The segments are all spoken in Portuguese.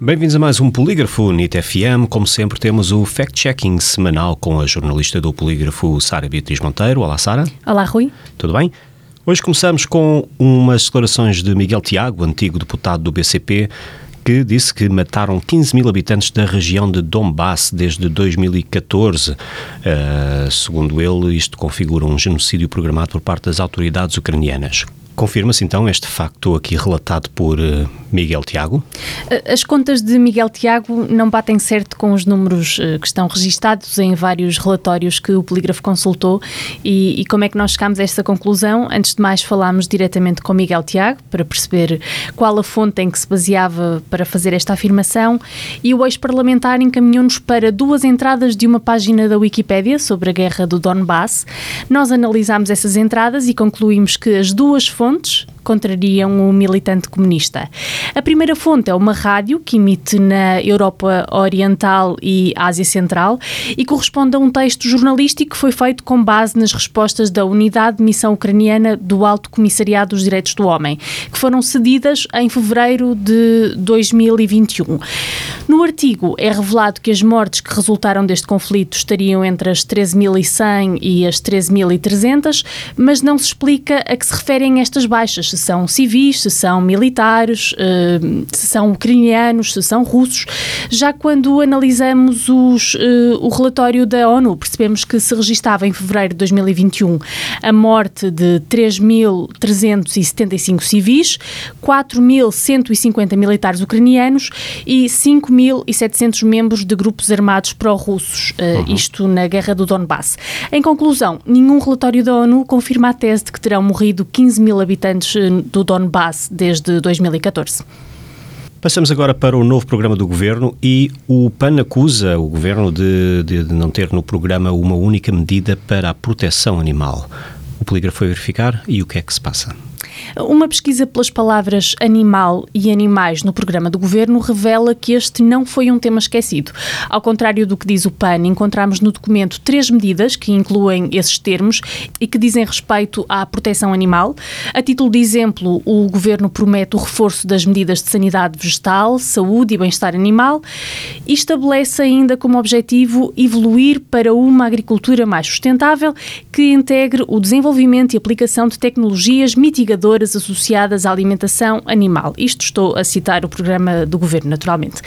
Bem-vindos a mais um Polígrafo NIT FM. Como sempre, temos o fact-checking semanal com a jornalista do Polígrafo, Sara Beatriz Monteiro. Olá, Sara. Olá, Rui. Tudo bem? Hoje começamos com umas declarações de Miguel Tiago, antigo deputado do BCP, que disse que mataram 15 mil habitantes da região de Donbass desde 2014. Uh, segundo ele, isto configura um genocídio programado por parte das autoridades ucranianas. Confirma-se então este facto aqui relatado por uh, Miguel Tiago? As contas de Miguel Tiago não batem certo com os números uh, que estão registados em vários relatórios que o Polígrafo consultou e, e, como é que nós chegámos a esta conclusão? Antes de mais falámos diretamente com Miguel Tiago para perceber qual a fonte em que se baseava para fazer esta afirmação e o ex-parlamentar encaminhou-nos para duas entradas de uma página da Wikipédia sobre a guerra do Donbass. Nós analisámos essas entradas e concluímos que as duas fontes fontes contrariam o militante comunista. A primeira fonte é uma rádio que emite na Europa Oriental e Ásia Central e corresponde a um texto jornalístico que foi feito com base nas respostas da Unidade de Missão Ucraniana do Alto Comissariado dos Direitos do Homem, que foram cedidas em fevereiro de 2021. No artigo é revelado que as mortes que resultaram deste conflito estariam entre as 13.100 e as 13.300, mas não se explica a que se referem estas baixas, se são civis, se são militares, eh, se são ucranianos, se são russos. Já quando analisamos os, eh, o relatório da ONU, percebemos que se registava em fevereiro de 2021 a morte de 3.375 civis, 4.150 militares ucranianos e 5.700 membros de grupos armados pró-russos, uh, uhum. isto na guerra do Donbass. Em conclusão, nenhum relatório da ONU confirma a tese de que terão morrido 15 mil habitantes do Donbass desde 2014. Passamos agora para o novo programa do governo e o PAN acusa o governo de, de, de não ter no programa uma única medida para a proteção animal. O polígrafo foi verificar e o que é que se passa? Uma pesquisa pelas palavras animal e animais no programa do governo revela que este não foi um tema esquecido. Ao contrário do que diz o PAN, encontramos no documento três medidas que incluem esses termos e que dizem respeito à proteção animal. A título de exemplo, o governo promete o reforço das medidas de sanidade vegetal, saúde e bem-estar animal e estabelece ainda como objetivo evoluir para uma agricultura mais sustentável que integre o desenvolvimento e aplicação de tecnologias mitigadoras associadas à alimentação animal. Isto estou a citar o programa do governo, naturalmente.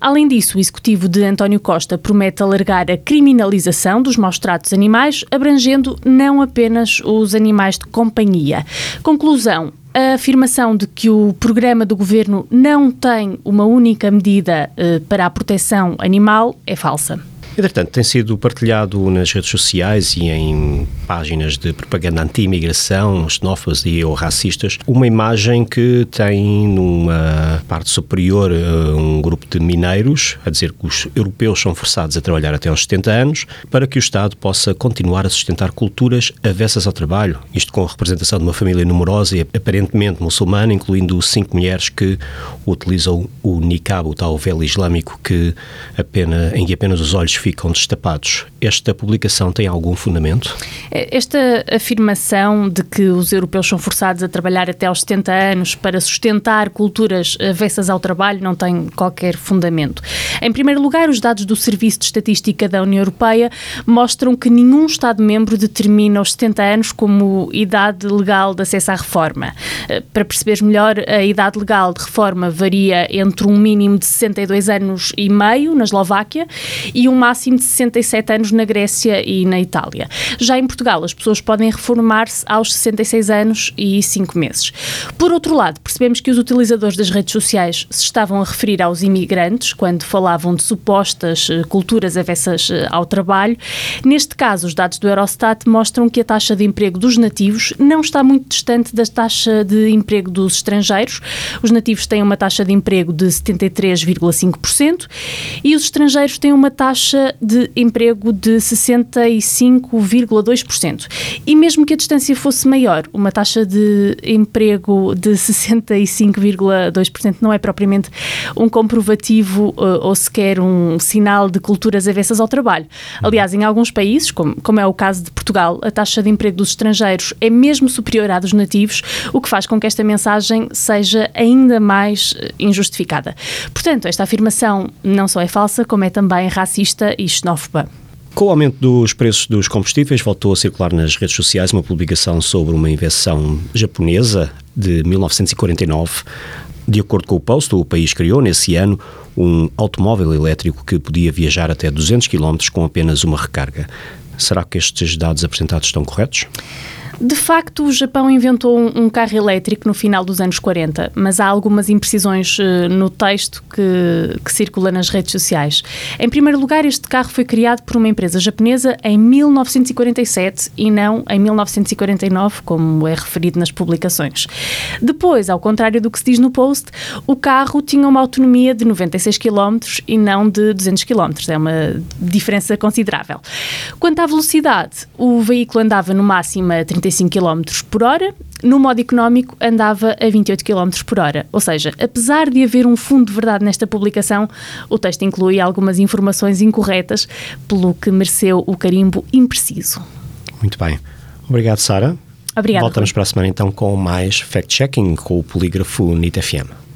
Além disso, o executivo de António Costa promete alargar a criminalização dos maus tratos animais, abrangendo não apenas os animais de companhia. Conclusão: a afirmação de que o programa do governo não tem uma única medida eh, para a proteção animal é falsa. Entretanto, tem sido partilhado nas redes sociais e em páginas de propaganda anti-imigração, xenófobas e ou racistas, uma imagem que tem numa parte superior eh, um grupo de mineiros a dizer que os europeus são forçados a trabalhar até aos 70 anos para que o Estado possa continuar a sustentar culturas avessas ao trabalho. Isto com a representação de uma família numerosa e aparentemente muçulmana, incluindo cinco mulheres que utilizam o niqab, o tal véu islâmico que apenas, em que apenas os olhos ficam destapados. Esta publicação tem algum fundamento? É, esta afirmação de que os europeus são forçados a trabalhar até aos 70 anos para sustentar culturas avessas ao trabalho não tem qualquer fundamento. Em primeiro lugar, os dados do Serviço de Estatística da União Europeia mostram que nenhum Estado-membro determina os 70 anos como idade legal de acesso à reforma. Eh, para perceberes melhor, a idade legal de reforma varia entre um mínimo de 62 anos e meio na Eslováquia e um máximo de 67 anos na Grécia e na Itália. Já em Portugal, as pessoas podem reformar-se aos 66 anos e 5 meses. Por outro lado, percebemos que os utilizadores das redes sociais se estavam a referir aos imigrantes quando falavam de supostas eh, culturas avessas eh, ao trabalho. Neste caso, os dados do Eurostat mostram que a taxa de emprego dos nativos não está muito distante da taxa de emprego dos estrangeiros. Os nativos têm uma taxa de emprego de 73,5% e os estrangeiros têm uma taxa de emprego de 65,2%. 10%. E mesmo que a distância fosse maior, uma taxa de emprego de 65,2% não é propriamente um comprovativo uh, ou sequer um sinal de culturas avessas ao trabalho. Aliás, em alguns países, como, como é o caso de Portugal, a taxa de emprego dos estrangeiros é mesmo superior à dos nativos, o que faz com que esta mensagem seja ainda mais uh, injustificada. Portanto, esta afirmação não só é falsa, como é também racista e xenófoba. Com o aumento dos preços dos combustíveis, voltou a circular nas redes sociais uma publicação sobre uma invenção japonesa de 1949. De acordo com o Post, o país criou nesse ano um automóvel elétrico que podia viajar até 200 km com apenas uma recarga. Será que estes dados apresentados estão corretos? De facto, o Japão inventou um carro elétrico no final dos anos 40, mas há algumas imprecisões uh, no texto que, que, circula nas redes sociais. Em primeiro lugar, este carro foi criado por uma empresa japonesa em 1947 e não em 1949, como é referido nas publicações. Depois, ao contrário do que se diz no post, o carro tinha uma autonomia de 96 km e não de 200 km. É uma diferença considerável. Quanto à velocidade, o veículo andava no máximo a 35 35 km por hora, no modo económico andava a 28 km por hora. Ou seja, apesar de haver um fundo de verdade nesta publicação, o texto inclui algumas informações incorretas, pelo que mereceu o carimbo impreciso. Muito bem. Obrigado, Sara. Obrigada. Voltamos para a semana então com mais fact-checking com o polígrafo NIT FM.